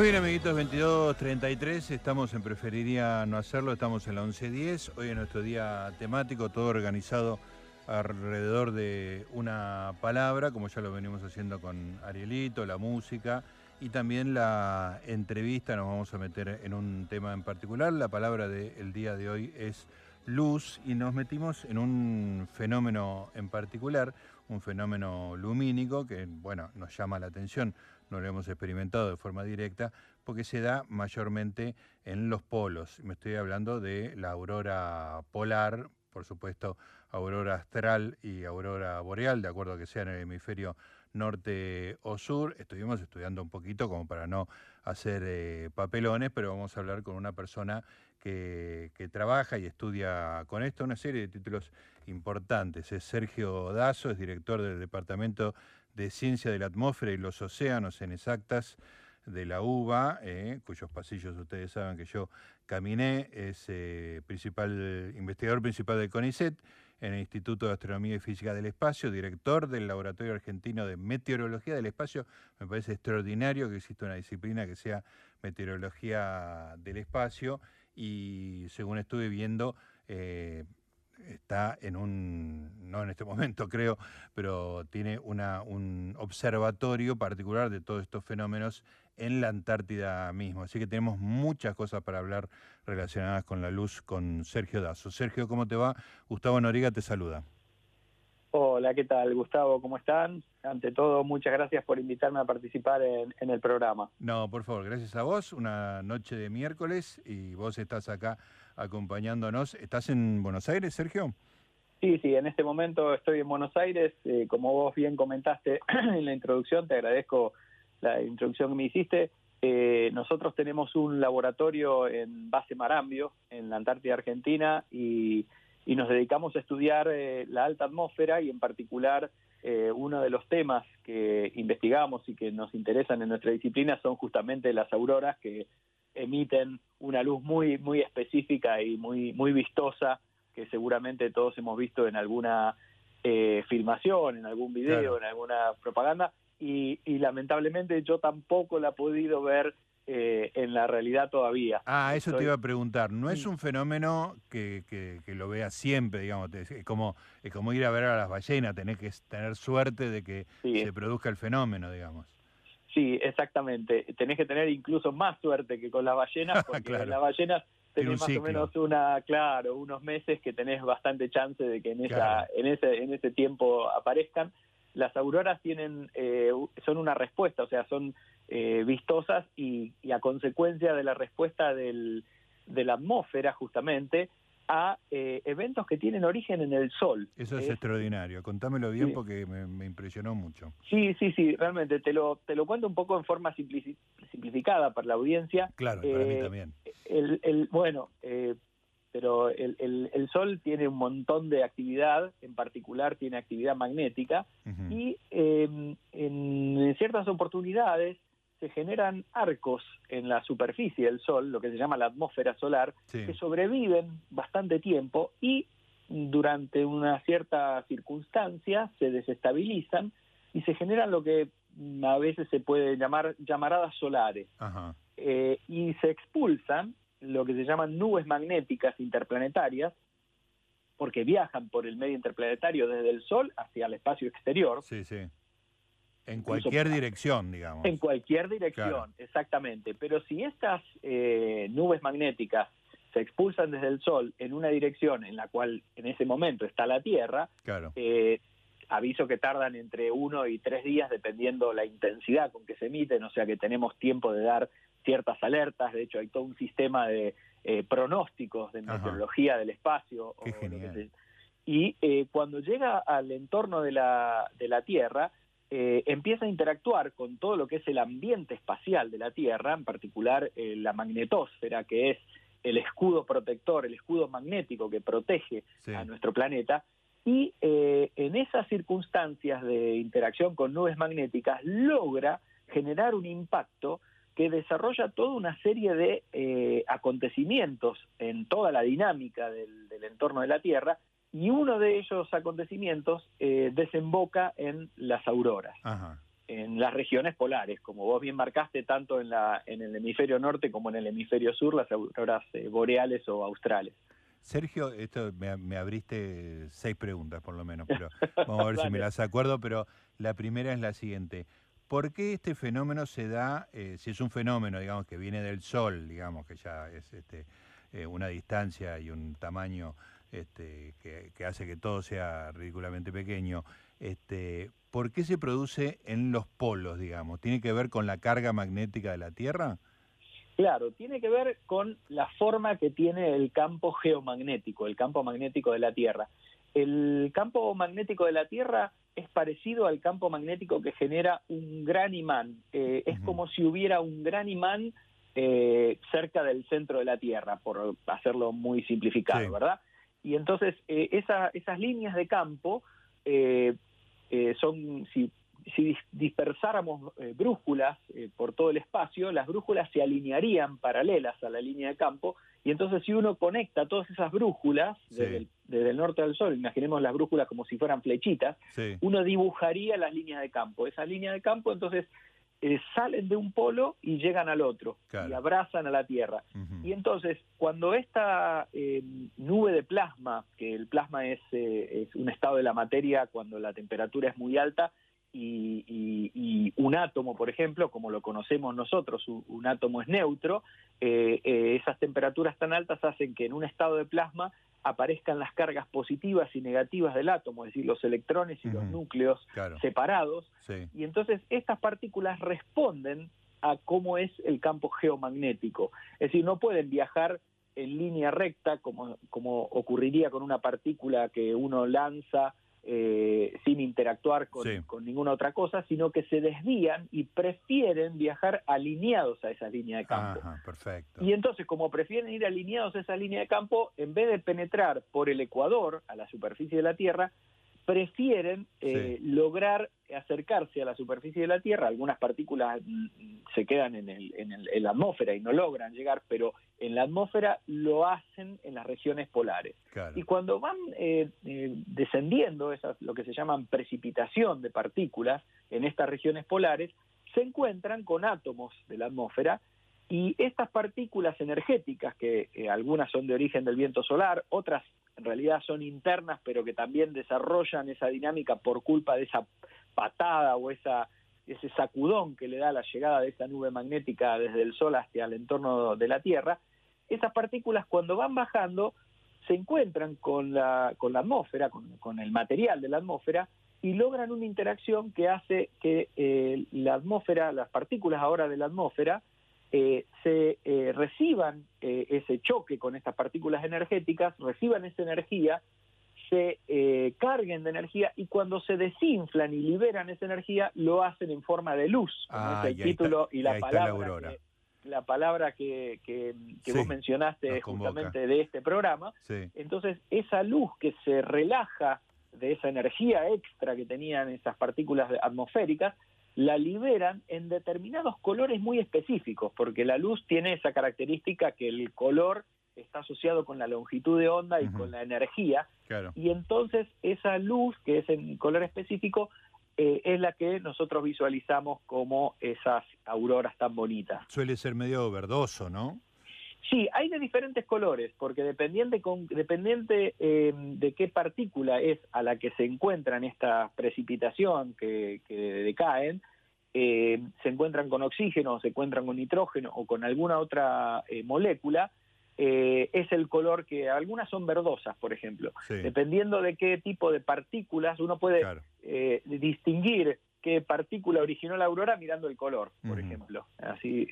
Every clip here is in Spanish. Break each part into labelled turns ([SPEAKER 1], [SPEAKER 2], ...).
[SPEAKER 1] Muy bien, amiguitos, 22.33, estamos en Preferiría No Hacerlo, estamos en la 11.10, hoy es nuestro día temático, todo organizado alrededor de una palabra, como ya lo venimos haciendo con Arielito, la música y también la entrevista, nos vamos a meter en un tema en particular, la palabra del día de hoy es luz y nos metimos en un fenómeno en particular, un fenómeno lumínico que, bueno, nos llama la atención, no lo hemos experimentado de forma directa, porque se da mayormente en los polos. Me estoy hablando de la aurora polar, por supuesto, aurora astral y aurora boreal, de acuerdo a que sea en el hemisferio norte o sur. Estuvimos estudiando un poquito como para no hacer eh, papelones, pero vamos a hablar con una persona que, que, trabaja y estudia con esto, una serie de títulos importantes. Es Sergio Dazo, es director del Departamento de Ciencia de la Atmósfera y los Océanos en Exactas de la UBA, eh, cuyos pasillos ustedes saben que yo caminé, es eh, principal, investigador principal del CONICET en el Instituto de Astronomía y Física del Espacio, director del Laboratorio Argentino de Meteorología del Espacio. Me parece extraordinario que exista una disciplina que sea Meteorología del Espacio y según estuve viendo, eh, está en un, no en este momento creo, pero tiene una, un observatorio particular de todos estos fenómenos en la Antártida mismo. Así que tenemos muchas cosas para hablar relacionadas con la luz con Sergio Dazo. Sergio, ¿cómo te va? Gustavo Noriga te saluda.
[SPEAKER 2] Hola, ¿qué tal, Gustavo? ¿Cómo están? Ante todo, muchas gracias por invitarme a participar en, en, el programa.
[SPEAKER 1] No, por favor, gracias a vos. Una noche de miércoles y vos estás acá acompañándonos. ¿Estás en Buenos Aires, Sergio?
[SPEAKER 2] Sí, sí, en este momento estoy en Buenos Aires. Eh, como vos bien comentaste en la introducción, te agradezco la introducción que me hiciste. Eh, nosotros tenemos un laboratorio en base Marambio, en la Antártida Argentina, y, y nos dedicamos a estudiar eh, la alta atmósfera y en particular uno de los temas que investigamos y que nos interesan en nuestra disciplina son justamente las auroras que emiten una luz muy muy específica y muy muy vistosa que seguramente todos hemos visto en alguna eh, filmación, en algún video, claro. en alguna propaganda y, y, lamentablemente yo tampoco la he podido ver eh, en la realidad todavía.
[SPEAKER 1] Ah, eso Estoy... te iba a preguntar. No es un fenómeno que, que, que lo veas siempre, digamos. Es como, es como ir a ver a las ballenas. Tenés que tener suerte de que sí. se produzca el fenómeno, digamos.
[SPEAKER 2] Sí, exactamente. Tenés que tener incluso más suerte que con las ballenas, porque claro. las ballenas tenés más ciclo. o menos una, claro, unos meses que tenés bastante chance de que en esa, en ese, en ese tiempo aparezcan. Las auroras tienen, eh, son una respuesta, o sea, son eh, vistosas y, y, a consecuencia de la respuesta del, de la atmósfera justamente a eh, eventos que tienen origen en el Sol.
[SPEAKER 1] Eso es, es extraordinario, contámelo bien sí. porque me, me, impresionó mucho.
[SPEAKER 2] Sí, sí, sí, realmente, te lo, te lo cuento un poco en forma simplificada para la audiencia.
[SPEAKER 1] Claro, eh, para mí también.
[SPEAKER 2] El, el, bueno, eh, pero el, el, el, Sol tiene un montón de actividad, en particular tiene actividad magnética, uh -huh. y eh, en ciertas oportunidades se generan arcos en la superficie del Sol, lo que se llama la atmósfera solar, sí. que sobreviven bastante tiempo y durante una cierta circunstancia se desestabilizan y se generan lo que a veces se puede llamar llamaradas solares. Eh, y se expulsan lo que se llaman nubes magnéticas interplanetarias, porque viajan por el medio interplanetario desde el Sol hacia el espacio exterior.
[SPEAKER 1] Sí, sí en cualquier Incluso, dirección, digamos.
[SPEAKER 2] En cualquier dirección, claro. exactamente. Pero si estas eh, nubes magnéticas se expulsan desde el Sol en una dirección en la cual en ese momento está la Tierra,
[SPEAKER 1] claro.
[SPEAKER 2] eh, aviso que tardan entre uno y tres días dependiendo la intensidad con que se emiten, o sea que tenemos tiempo de dar ciertas alertas, de hecho hay todo un sistema de eh, pronósticos de meteorología Ajá. del espacio.
[SPEAKER 1] Qué genial.
[SPEAKER 2] y eh, cuando llega al entorno de la, de la Tierra, eh, empieza a interactuar con todo lo que es el ambiente espacial de la Tierra, en particular eh, la magnetosfera, que es el escudo protector, el escudo magnético que protege sí. a nuestro planeta, y eh, en esas circunstancias de interacción con nubes magnéticas logra generar un impacto que desarrolla toda una serie de eh, acontecimientos en toda la dinámica del, del entorno de la Tierra y uno de esos acontecimientos eh, desemboca en las auroras.
[SPEAKER 1] Ajá.
[SPEAKER 2] en las regiones polares, como vos bien marcaste, tanto en, la, en el hemisferio norte como en el hemisferio sur, las auroras eh, boreales o australes.
[SPEAKER 1] Sergio, esto me, abriste seis preguntas por lo menos, pero vamos a ver si me las acuerdo, pero la primera es la siguiente. ¿Por qué este fenómeno se da, eh, si es un fenómeno, digamos, que viene del Sol, digamos, que ya es este, eh, una distancia y un tamaño este, que, hace que todo sea ridículamente pequeño, este, ¿por qué se produce en los polos, digamos? ¿Tiene que ver con la carga magnética de la Tierra?
[SPEAKER 2] Claro, tiene que ver con la forma que tiene el campo geomagnético, el campo magnético de la Tierra. El campo magnético de la Tierra es parecido al campo magnético que genera un gran imán. Eh, es como si hubiera un gran imán eh, cerca del centro de la Tierra, por hacerlo muy simplificado, ¿verdad? Y entonces eh, esas líneas de campo eh, eh, son, si, si dispersáramos brújulas por todo el espacio, las brújulas se alinearían paralelas a la línea de campo, y entonces si uno conecta todas esas brújulas desde, el, norte al sur, imaginemos las brújulas como si fueran flechitas, uno dibujaría las líneas de campo. Esa línea de campo entonces eh, salen de un polo y llegan al otro y abrazan a la Tierra. Y entonces, cuando esta eh, nube de plasma, que el plasma es, eh, es un estado de la materia cuando la temperatura es muy alta, y, un átomo, por ejemplo, como lo conocemos nosotros, un, átomo es neutro, esas temperaturas tan altas hacen que en un estado de plasma aparezcan las cargas positivas y negativas del átomo, es decir, los electrones y los núcleos separados, y entonces estas partículas responden a cómo es el campo geomagnético, es decir, no pueden viajar en línea recta como, como ocurriría con una partícula que uno lanza eh, sin interactuar con, ninguna otra cosa, sino que se desvían y prefieren viajar alineados a esa línea de campo.
[SPEAKER 1] perfecto.
[SPEAKER 2] Y entonces, como prefieren ir alineados a esa línea de campo, en vez de penetrar por el ecuador a la superficie de la Tierra, prefieren eh, lograr acercarse a la superficie de la Tierra. Algunas partículas mm, se quedan en, el, en, la atmósfera y no logran llegar, pero en la atmósfera lo hacen en las regiones polares. Y cuando van eh, eh, descendiendo, esas, lo que se llaman precipitación de partículas en estas regiones polares, se encuentran con átomos de la atmósfera y estas partículas energéticas, que algunas son de origen del viento solar, otras en realidad son internas, pero que también desarrollan esa dinámica por culpa de esa patada o esa, ese sacudón que le da la llegada de esa nube magnética desde el Sol hasta el entorno de la Tierra, esas partículas cuando van bajando se encuentran con la, con la atmósfera, con, el material de la atmósfera, y logran una interacción que hace que eh, la atmósfera, las partículas ahora de la atmósfera, eh, se eh, reciban eh, ese choque con estas partículas energéticas, reciban esa energía, se carguen de energía y cuando se desinflan y liberan esa energía lo hacen en forma de luz, como es el título y la palabra. La, palabra que, que, vos mencionaste justamente de este programa. Entonces, esa luz que se relaja de esa energía extra que tenían esas partículas atmosféricas, la liberan en determinados colores muy específicos, porque la luz tiene esa característica que el color está asociado con la longitud de onda y con la energía, y entonces esa luz, que es en color específico, eh, es la que nosotros visualizamos como esas auroras tan bonitas.
[SPEAKER 1] Suele ser medio verdoso, ¿no?
[SPEAKER 2] Sí, hay de diferentes colores, porque dependiente, con, dependiente eh, de qué partícula es a la que se encuentra en esta precipitación que, decaen, eh, se encuentran con oxígeno, se encuentran con nitrógeno o con alguna otra eh, molécula, es el color que algunas son verdosas, por ejemplo. Dependiendo de qué tipo de partículas, uno puede distinguir qué partícula originó la aurora mirando el color, por ejemplo. Así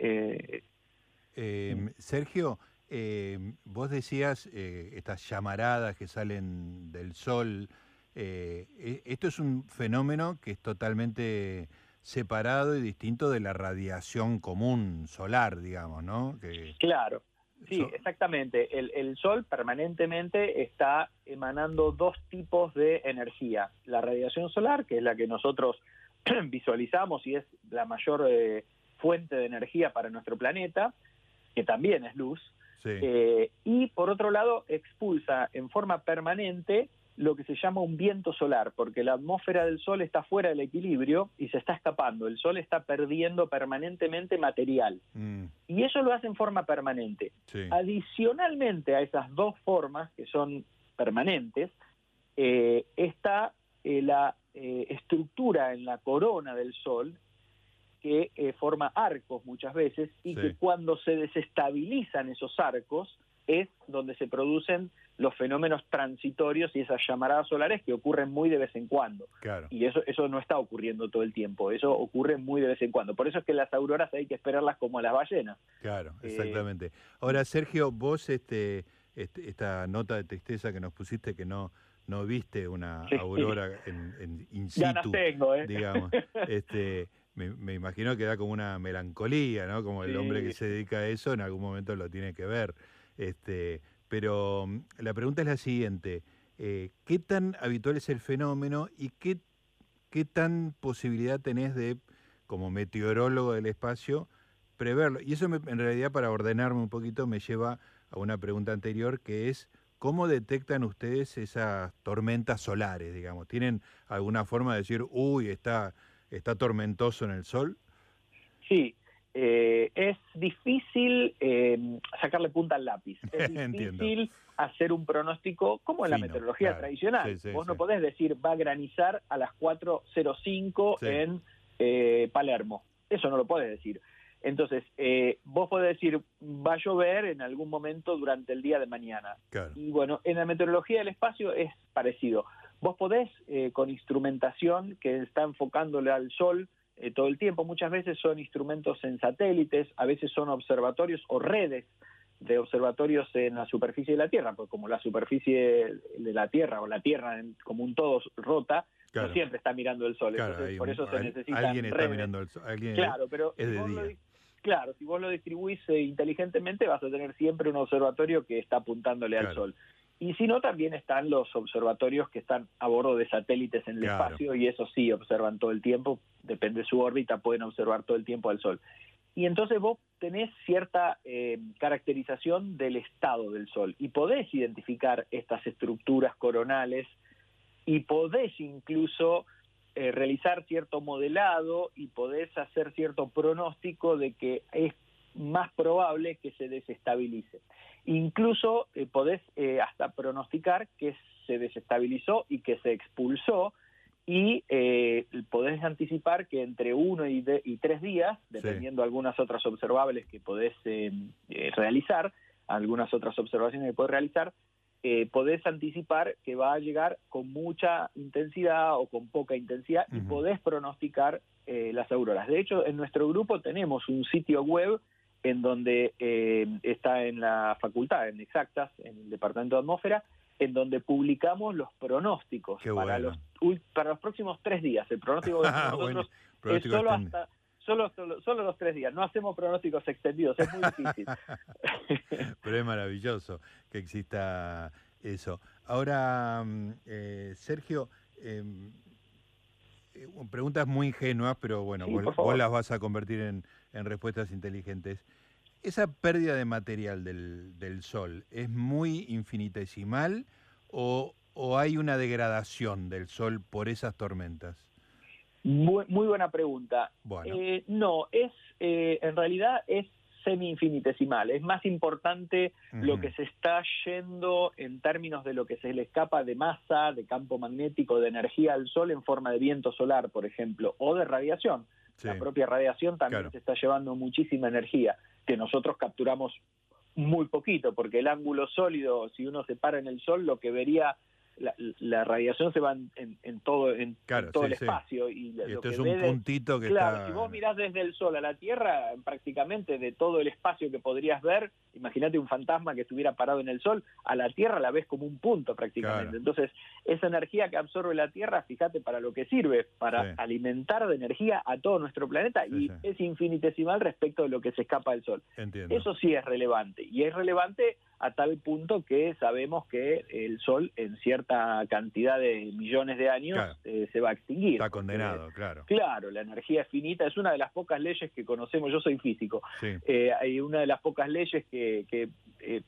[SPEAKER 1] Em, Sergio, em, vos decías eh, estas llamaradas que salen del sol. Eh, e, esto es un fenómeno que es totalmente separado y distinto de la radiación común solar, digamos, ¿no?
[SPEAKER 2] Claro, sí, exactamente. El, el, sol permanentemente está emanando dos tipos de energía. La radiación solar, que es la que nosotros visualizamos y es la mayor eh, fuente de energía para nuestro planeta, que también es luz, eh, y por otro lado expulsa en forma permanente lo que se llama un viento solar, porque la atmósfera del Sol está fuera del equilibrio y se está escapando. El Sol está perdiendo permanentemente material. Mm. Y eso lo hace en forma permanente. Adicionalmente a esas dos formas, que son permanentes, eh, está eh, la eh, estructura en la corona del Sol que forma arcos muchas veces y que cuando se desestabilizan esos arcos es donde se producen los fenómenos transitorios y esas llamaradas solares que ocurren muy de vez en cuando. Y eso, eso no está ocurriendo todo el tiempo, eso ocurre muy de vez en cuando. Por eso es que las auroras hay que esperarlas como a las ballenas.
[SPEAKER 1] Claro, eh, exactamente. Ahora, Sergio, vos este, este, esta nota de tristeza que nos pusiste que no no viste una aurora en, en in situ,
[SPEAKER 2] tengo, ¿eh?
[SPEAKER 1] digamos. Este, me, imagino que da como una melancolía, ¿no? Como el hombre que se dedica a eso en algún momento lo tiene que ver. Este, pero mm, la pregunta es la siguiente, eh, ¿qué tan habitual es el fenómeno y qué, qué tan posibilidad tenés de, como meteorólogo del espacio, preverlo? Y eso en realidad para ordenarme un poquito me lleva a una pregunta anterior que es, ¿cómo detectan ustedes esas tormentas solares, digamos? ¿Tienen alguna forma de decir, uy, está, está tormentoso en el sol?
[SPEAKER 2] Sí, eh, es difícil eh, sacarle punta al lápiz. Es difícil hacer un pronóstico como en la meteorología tradicional. Vos no podés decir va a granizar a las 4.05 en eh, Palermo. Eso no lo podés decir. Entonces, vos podés decir va a llover en algún momento durante el día de mañana. Y bueno, en la meteorología del espacio es parecido. Vos podés, con instrumentación que está enfocándole al sol, eh, todo el tiempo. Muchas veces son instrumentos en satélites, a veces son observatorios o redes de observatorios en la superficie de la Tierra, porque como la superficie de la Tierra o la Tierra como un todo rota, no siempre está mirando el sol. Entonces, por eso se necesita.
[SPEAKER 1] Alguien está mirando el sol.
[SPEAKER 2] claro, pero
[SPEAKER 1] es
[SPEAKER 2] de
[SPEAKER 1] día.
[SPEAKER 2] Claro, si vos lo distribuís eh, inteligentemente, vas a tener siempre un observatorio que está apuntándole al sol. Y si no, también están los observatorios que están a bordo de satélites en el espacio y eso sí observan todo el tiempo, depende de su órbita, pueden observar todo el tiempo al Sol. Y entonces vos tenés cierta eh, caracterización del estado del Sol y podés identificar estas estructuras coronales y podés incluso eh, realizar cierto modelado y podés hacer cierto pronóstico de que es más probable que se desestabilice. Incluso eh, podés eh, hasta pronosticar que se desestabilizó y que se expulsó y eh, podés anticipar que entre uno y, tres días, dependiendo de algunas otras observables que podés realizar, algunas otras observaciones que podés realizar, podés anticipar que va a llegar con mucha intensidad o con poca intensidad y podés pronosticar las auroras. De hecho, en nuestro grupo tenemos un sitio web en donde eh, está en la facultad, en Exactas, en el Departamento de Atmósfera, en donde publicamos los pronósticos para, los, para los próximos tres días. El pronóstico de nosotros es solo hasta... Solo, solo, los tres días, no hacemos pronósticos extendidos, es muy difícil.
[SPEAKER 1] Pero es maravilloso que exista eso. Ahora, mm, eh, Sergio, em, eh, preguntas muy ingenuas, pero bueno, vos, las vas a convertir en, en respuestas inteligentes. ¿Esa pérdida de material del, del Sol es muy infinitesimal o, o, hay una degradación del Sol por esas tormentas?
[SPEAKER 2] Muy, muy buena pregunta. Eh, no, es eh, en realidad es semi-infinitesimal. Es más importante lo que se está yendo en términos de lo que se le escapa de masa, de campo magnético, de energía al Sol en forma de viento solar, por ejemplo, o de radiación. La propia radiación también se está llevando muchísima energía, que nosotros capturamos muy poquito, porque el ángulo sólido, si uno se para en el Sol, lo que vería la, radiación se va en, todo, en, todo el espacio. Y,
[SPEAKER 1] lo es un puntito que
[SPEAKER 2] claro, si vos mirás desde el Sol a la Tierra, prácticamente de todo el espacio que podrías ver, imagínate un fantasma que estuviera parado en el Sol, a la Tierra la ves como un punto prácticamente. Entonces, esa energía que absorbe la Tierra, fíjate para lo que sirve, para alimentar de energía a todo nuestro planeta y es infinitesimal respecto de lo que se escapa del Sol. Eso sí es relevante y es relevante a tal punto que sabemos que el Sol en cierta cantidad de millones de años eh, se va a extinguir.
[SPEAKER 1] Está condenado, claro.
[SPEAKER 2] Claro, la energía es finita, es una de las pocas leyes que conocemos, yo soy físico, eh, hay una de las pocas leyes que, que eh,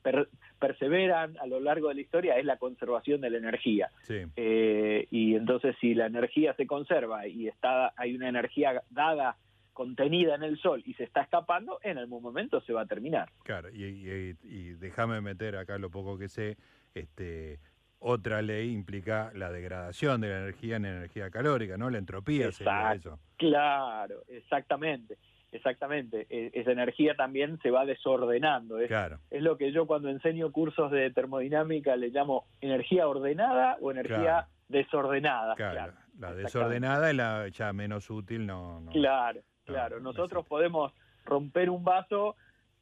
[SPEAKER 2] perseveran a lo largo de la historia es la conservación de la energía. y entonces si la energía se conserva y está hay una energía dada contenida en el sol y se está escapando, en algún momento se va a terminar.
[SPEAKER 1] Claro, y, déjame meter acá lo poco que sé, este, otra ley implica la degradación de la energía en energía calórica, ¿no? La entropía sería eso.
[SPEAKER 2] Claro, exactamente. Exactamente, e, esa energía también se va desordenando. Es, claro. es lo que yo cuando enseño cursos de termodinámica le llamo energía ordenada o energía desordenada.
[SPEAKER 1] Claro, la desordenada es la ya menos útil, no. no
[SPEAKER 2] claro, Claro, nosotros podemos romper un vaso,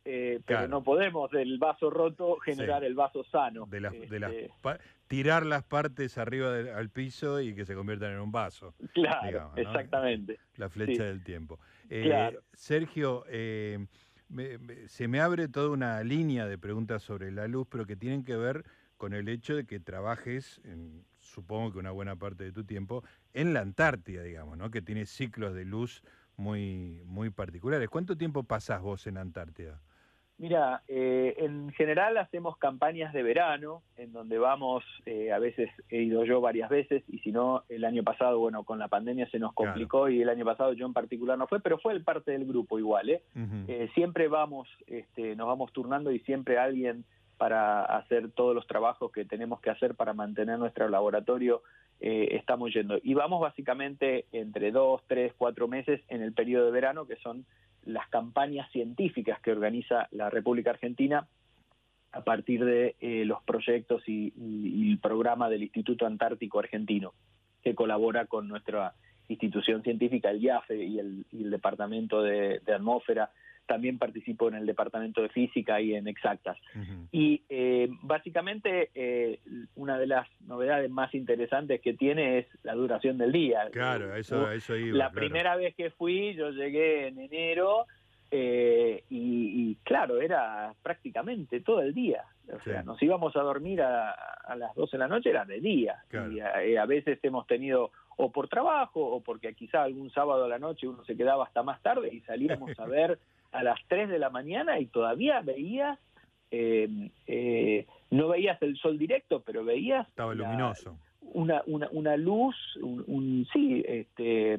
[SPEAKER 2] eh, pero no podemos del vaso roto generar el vaso sano.
[SPEAKER 1] De este, tirar las partes arriba al piso y que se conviertan en un vaso.
[SPEAKER 2] Claro, exactamente.
[SPEAKER 1] La flecha del tiempo. Eh, Sergio, eh, se me abre toda una línea de preguntas sobre la luz, pero que tienen que ver con el hecho de que trabajes, supongo que una buena parte de tu tiempo, en la Antártida, digamos, ¿no? que tiene ciclos de luz muy, muy particulares. ¿Cuánto tiempo pasás vos en Antártida?
[SPEAKER 2] Mira, eh, en general hacemos campañas de verano, en donde vamos, eh, a veces he ido yo varias veces, y si no, el año pasado, bueno, con la pandemia se nos complicó y el año pasado yo en particular no fue, pero fue el parte del grupo igual, ¿eh? eh siempre vamos, este, nos vamos turnando y siempre alguien para hacer todos los trabajos que tenemos que hacer para mantener nuestro laboratorio eh, estamos yendo. Y vamos básicamente entre dos, tres, cuatro meses en el periodo de verano, que son las campañas científicas que organiza la República Argentina a partir de eh, los proyectos y, el programa del Instituto Antártico Argentino, que colabora con nuestra institución científica, el IAFE y el, Departamento de Atmósfera también participo en el departamento de física y en exactas. Y eh, básicamente eh, una de las novedades más interesantes que tiene es la duración del día.
[SPEAKER 1] Claro, eso, eso iba.
[SPEAKER 2] La primera vez que fui, yo llegué en enero eh, y, claro, era prácticamente todo el día. O sea, nos íbamos a dormir a, las 12 de la noche, era de día. Y a, a, veces hemos tenido, o por trabajo, o porque quizá algún sábado a la noche uno se quedaba hasta más tarde y salíamos a ver a las 3 de la mañana y todavía veías, eh, eh, no veías el sol directo, pero veías...
[SPEAKER 1] Estaba luminoso.
[SPEAKER 2] Una, una, una luz, un, sí, este,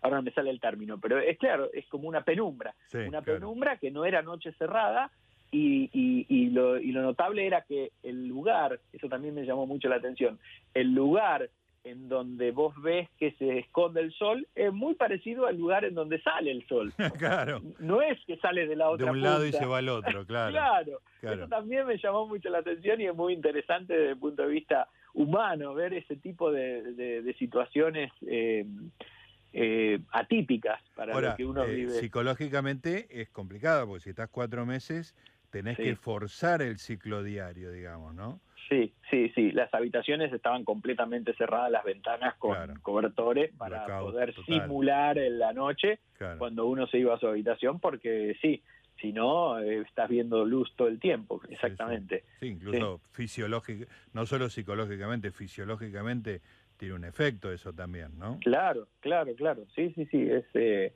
[SPEAKER 2] ahora no me sale el término, pero es claro, es como una penumbra, una penumbra que no era noche cerrada, y, y, y, lo, y lo notable era que el lugar, eso también me llamó mucho la atención, el lugar en donde vos ves que se esconde el sol es muy parecido al lugar en donde sale el sol.
[SPEAKER 1] claro.
[SPEAKER 2] No es que sale de la otra
[SPEAKER 1] De un lado y se va al otro, claro.
[SPEAKER 2] claro. Eso también me llamó mucho la atención y es muy interesante desde el punto de vista humano ver ese tipo de, situaciones eh, eh, atípicas para lo que uno eh, vive.
[SPEAKER 1] Psicológicamente es complicado porque si estás cuatro meses tenés que forzar el ciclo diario, digamos, ¿no?
[SPEAKER 2] Sí, sí, sí. Las habitaciones estaban completamente cerradas, las ventanas con cobertores para poder simular en la noche cuando uno se iba a su habitación, porque sí, si no, eh, estás viendo luz todo el tiempo, exactamente.
[SPEAKER 1] Sí, incluso fisiológico, no solo psicológicamente, fisiológicamente tiene un efecto eso también, ¿no?
[SPEAKER 2] Claro, claro, claro. Sí, sí, sí. Es, eh,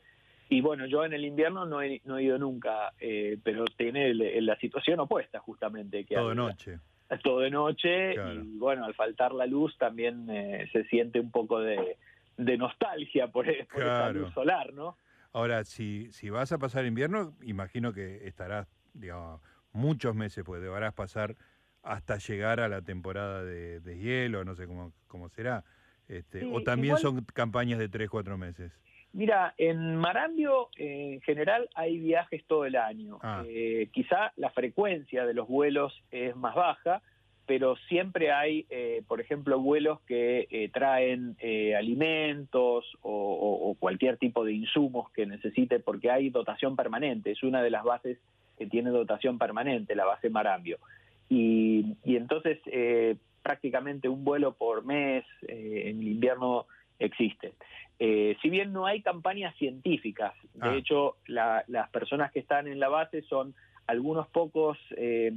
[SPEAKER 2] y bueno, yo en el invierno no he, no he ido nunca, eh, pero tiene la situación opuesta justamente. Que
[SPEAKER 1] todo noche
[SPEAKER 2] todo de noche y bueno, al faltar la luz también eh, se siente un poco de, nostalgia por, esa luz solar, ¿no?
[SPEAKER 1] Ahora, si, si vas a pasar invierno, imagino que estarás, digamos, muchos meses, pues deberás pasar hasta llegar a la temporada de, hielo, no sé cómo, cómo será. Este, o también son campañas de tres, cuatro meses.
[SPEAKER 2] Mira, en Marambio en general hay viajes todo el año. Ah. Eh, quizá la frecuencia de los vuelos es más baja, pero siempre hay, eh, por ejemplo, vuelos que eh, traen alimentos o, cualquier tipo de insumos que necesite, porque hay dotación permanente. Es una de las bases que tiene dotación permanente, la base Marambio. Y, y entonces prácticamente un vuelo por mes en el invierno existe. Eh, si bien no hay campañas científicas, de
[SPEAKER 1] Ah.
[SPEAKER 2] hecho las personas que están en la base son algunos pocos eh,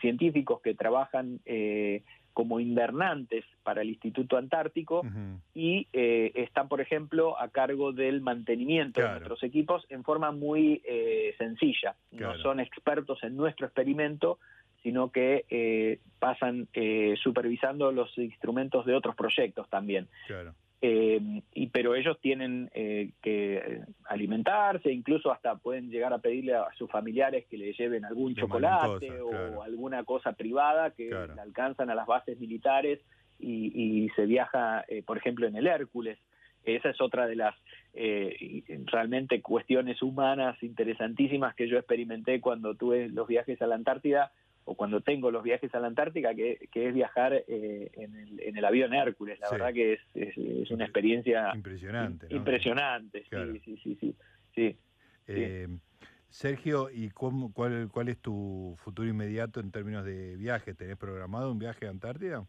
[SPEAKER 2] científicos que trabajan eh, como invernantes para el Instituto Antártico y eh, están, por ejemplo, a cargo del mantenimiento
[SPEAKER 1] Claro.
[SPEAKER 2] de nuestros equipos en forma muy eh, sencilla.
[SPEAKER 1] Claro.
[SPEAKER 2] No son expertos en nuestro experimento, sino que eh, pasan eh, supervisando los instrumentos de otros proyectos también.
[SPEAKER 1] Claro.
[SPEAKER 2] Eh, y pero ellos tienen eh, que eh, alimentarse, incluso hasta pueden llegar a pedirle a sus familiares que le lleven algún chocolate o
[SPEAKER 1] claro.
[SPEAKER 2] alguna cosa privada que
[SPEAKER 1] Claro.
[SPEAKER 2] le alcanzan a las bases militares y, y se viaja, eh, por ejemplo, en el Hércules. Esa es otra de las eh, realmente cuestiones humanas interesantísimas que yo experimenté cuando tuve los viajes a la Antártida o cuando tengo los viajes a la Antártica, que, que es viajar eh, en, el, en el avión Hércules. La
[SPEAKER 1] Sí.
[SPEAKER 2] verdad que es, es, es una experiencia
[SPEAKER 1] Impresionante. ¿no?
[SPEAKER 2] impresionante.
[SPEAKER 1] Claro.
[SPEAKER 2] Sí, sí, sí, sí. sí.
[SPEAKER 1] Eh, Sergio, ¿y cómo, cuál, cuál es tu futuro inmediato en términos de viaje? ¿Tenés programado un viaje a Antártida?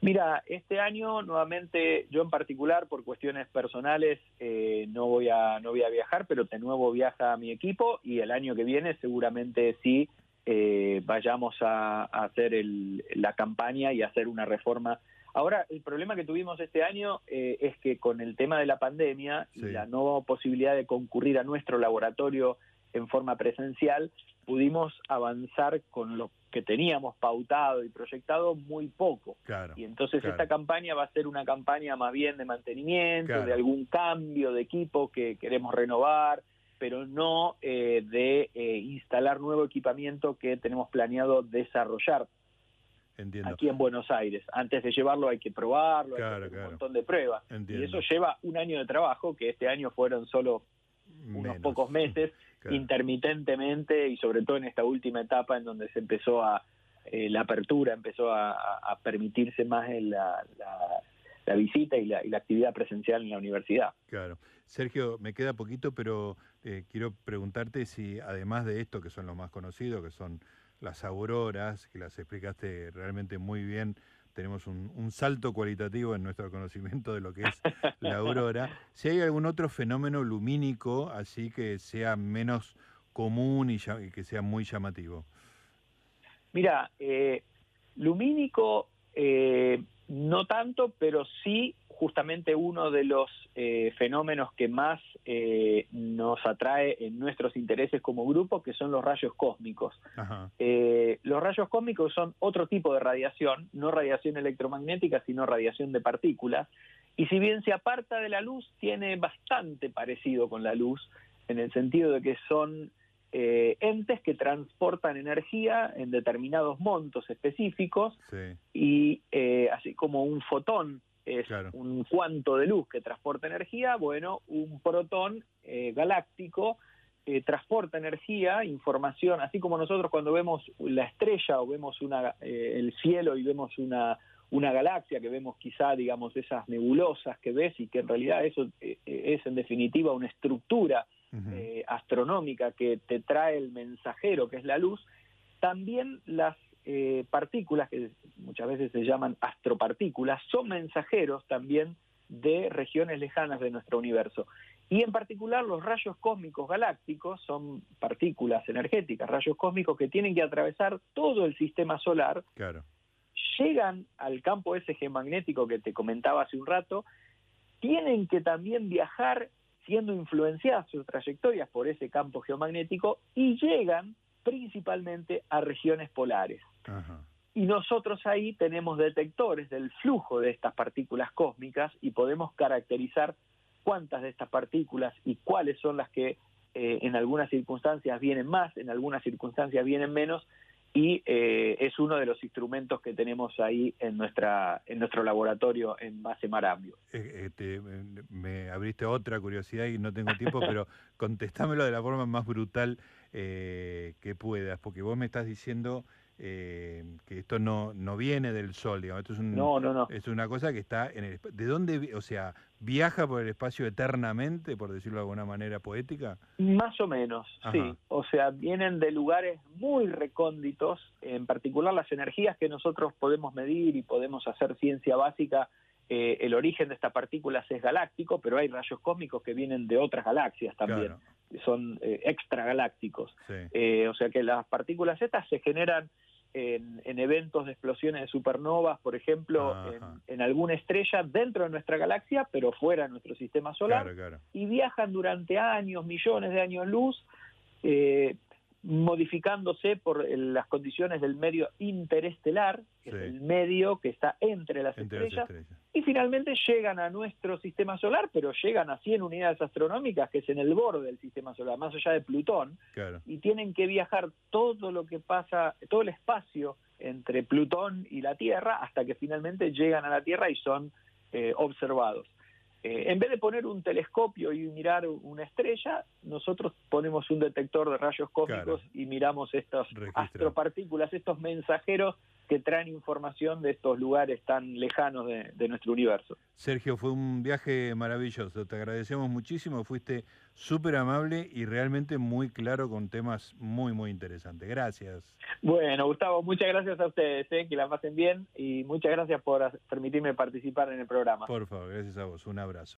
[SPEAKER 2] Mira, este año nuevamente, yo en particular por cuestiones personales eh, no voy a no voy a viajar, pero de nuevo viaja mi equipo y el año que viene seguramente sí eh, vayamos a, a hacer el- la campaña y hacer una reforma. Ahora, el problema que tuvimos este año eh, es que con el tema de la pandemia
[SPEAKER 1] Sí.
[SPEAKER 2] y la no posibilidad de concurrir a nuestro laboratorio en forma presencial, pudimos avanzar con lo que teníamos pautado y proyectado muy poco.
[SPEAKER 1] Claro.
[SPEAKER 2] Y entonces
[SPEAKER 1] claro.
[SPEAKER 2] esta campaña va a ser una campaña más bien de mantenimiento,
[SPEAKER 1] Claro.
[SPEAKER 2] de algún cambio de equipo que queremos renovar, pero no eh, de eh, instalar nuevo equipamiento que tenemos planeado desarrollar
[SPEAKER 1] Entiendo.
[SPEAKER 2] aquí en Buenos Aires. Antes de llevarlo hay que probarlo, hay que hacer
[SPEAKER 1] claro.
[SPEAKER 2] un montón de pruebas.
[SPEAKER 1] Entiendo.
[SPEAKER 2] Y eso lleva un año de trabajo, que este año fueron solo unos
[SPEAKER 1] Menos.
[SPEAKER 2] pocos meses,
[SPEAKER 1] Claro.
[SPEAKER 2] intermitentemente y sobre todo en esta última etapa en donde se empezó a eh, la apertura empezó a, permitirse más la, la- la visita y la, y la actividad presencial en la universidad.
[SPEAKER 1] Claro. Sergio, me queda poquito, pero eh, quiero preguntarte si además de esto, que son los más conocidos, que son las auroras, que las explicaste realmente muy bien, tenemos un, un salto cualitativo en nuestro conocimiento de lo que es la aurora, si hay algún otro fenómeno lumínico así que sea menos común y que sea muy llamativo.
[SPEAKER 2] Mira, eh, lumínico eh, no tanto, pero sí justamente uno de los eh, fenómenos que más eh, nos atrae en nuestros intereses como grupo, que son los rayos cósmicos. Eh, los rayos cósmicos son otro tipo de radiación, no radiación electromagnética, sino radiación de partículas. Y si bien se aparta de la luz, tiene bastante parecido con la luz, en el sentido de que son eh, entes que transportan energía en determinados montos específicos
[SPEAKER 1] Sí.
[SPEAKER 2] y eh, así como un fotón es
[SPEAKER 1] Claro.
[SPEAKER 2] un cuanto de luz que transporta energía, bueno, un protón eh, galáctico eh, transporta energía, información, así como nosotros cuando vemos la estrella o vemos una, eh, el cielo y vemos una, una galaxia, que vemos quizá, digamos, esas nebulosas que ves y que en realidad eso eh, es en definitiva una estructura Eh, astronómica que te trae el mensajero, que es la luz, también las eh, partículas, que muchas veces se llaman astropartículas, son mensajeros también de regiones lejanas de nuestro universo. Y en particular los rayos cósmicos galácticos son partículas energéticas, rayos cósmicos que tienen que atravesar todo el sistema solar
[SPEAKER 1] Claro.
[SPEAKER 2] llegan al campo ese geomagnético que te comentaba hace un rato, tienen que también viajar siendo influenciadas sus trayectorias por ese campo geomagnético y llegan principalmente a regiones polares.
[SPEAKER 1] Ajá.
[SPEAKER 2] Y nosotros ahí tenemos detectores del flujo de estas partículas cósmicas y podemos caracterizar cuántas de estas partículas y cuáles son las que eh, en algunas circunstancias vienen más, en algunas circunstancias vienen menos, y eh, es uno de los instrumentos que tenemos ahí en nuestra en nuestro laboratorio en base Marambio.
[SPEAKER 1] Eh, eh, te- me- abriste otra curiosidad y no tengo tiempo, pero contestámelo de la forma más brutal eh, que puedas, porque vos me estás diciendo eh, que esto no, no viene del Sol, digamos, esto es, un-
[SPEAKER 2] No, no, no.
[SPEAKER 1] es una cosa que está en el... ¿De dónde, o sea, viaja por el espacio eternamente, por decirlo de alguna manera poética?
[SPEAKER 2] Más o menos,
[SPEAKER 1] Ajá.
[SPEAKER 2] sí. O sea, vienen de lugares muy recónditos, en particular las energías que nosotros podemos medir y podemos hacer ciencia básica eh, el origen de estas partículas es galáctico, pero hay rayos cósmicos que vienen de otras galaxias también, son eh, extragalácticos. Eh, o sea que las partículas estas se generan en, eventos de explosiones de supernovas, por ejemplo, en, alguna estrella dentro de nuestra galaxia, pero fuera de nuestro sistema solar, y viajan durante años, millones de años luz, eh, modificándose por las condiciones del medio interestelar, que es el medio que está entre, las, estrellas, y finalmente llegan a nuestro sistema solar, pero llegan a 100 unidades astronómicas, que es en el borde del sistema solar, más allá de Plutón, y tienen que viajar todo lo que pasa, todo el espacio entre Plutón y la Tierra, hasta que finalmente llegan a la Tierra y son eh, observados. Eh, en vez de poner un telescopio y mirar una estrella, nosotros ponemos un detector de rayos cósmicos y miramos estas astropartículas, estos mensajeros que traen información de estos lugares tan lejanos de, nuestro universo.
[SPEAKER 1] Sergio, fue un viaje maravilloso, te agradecemos muchísimo, fuiste súper amable y realmente muy claro con temas muy, muy interesantes. Gracias.
[SPEAKER 2] Bueno, Gustavo, muchas gracias a ustedes, eh, que la pasen bien y muchas gracias por permitirme participar en el programa.
[SPEAKER 1] Por favor, gracias a vos, un abrazo.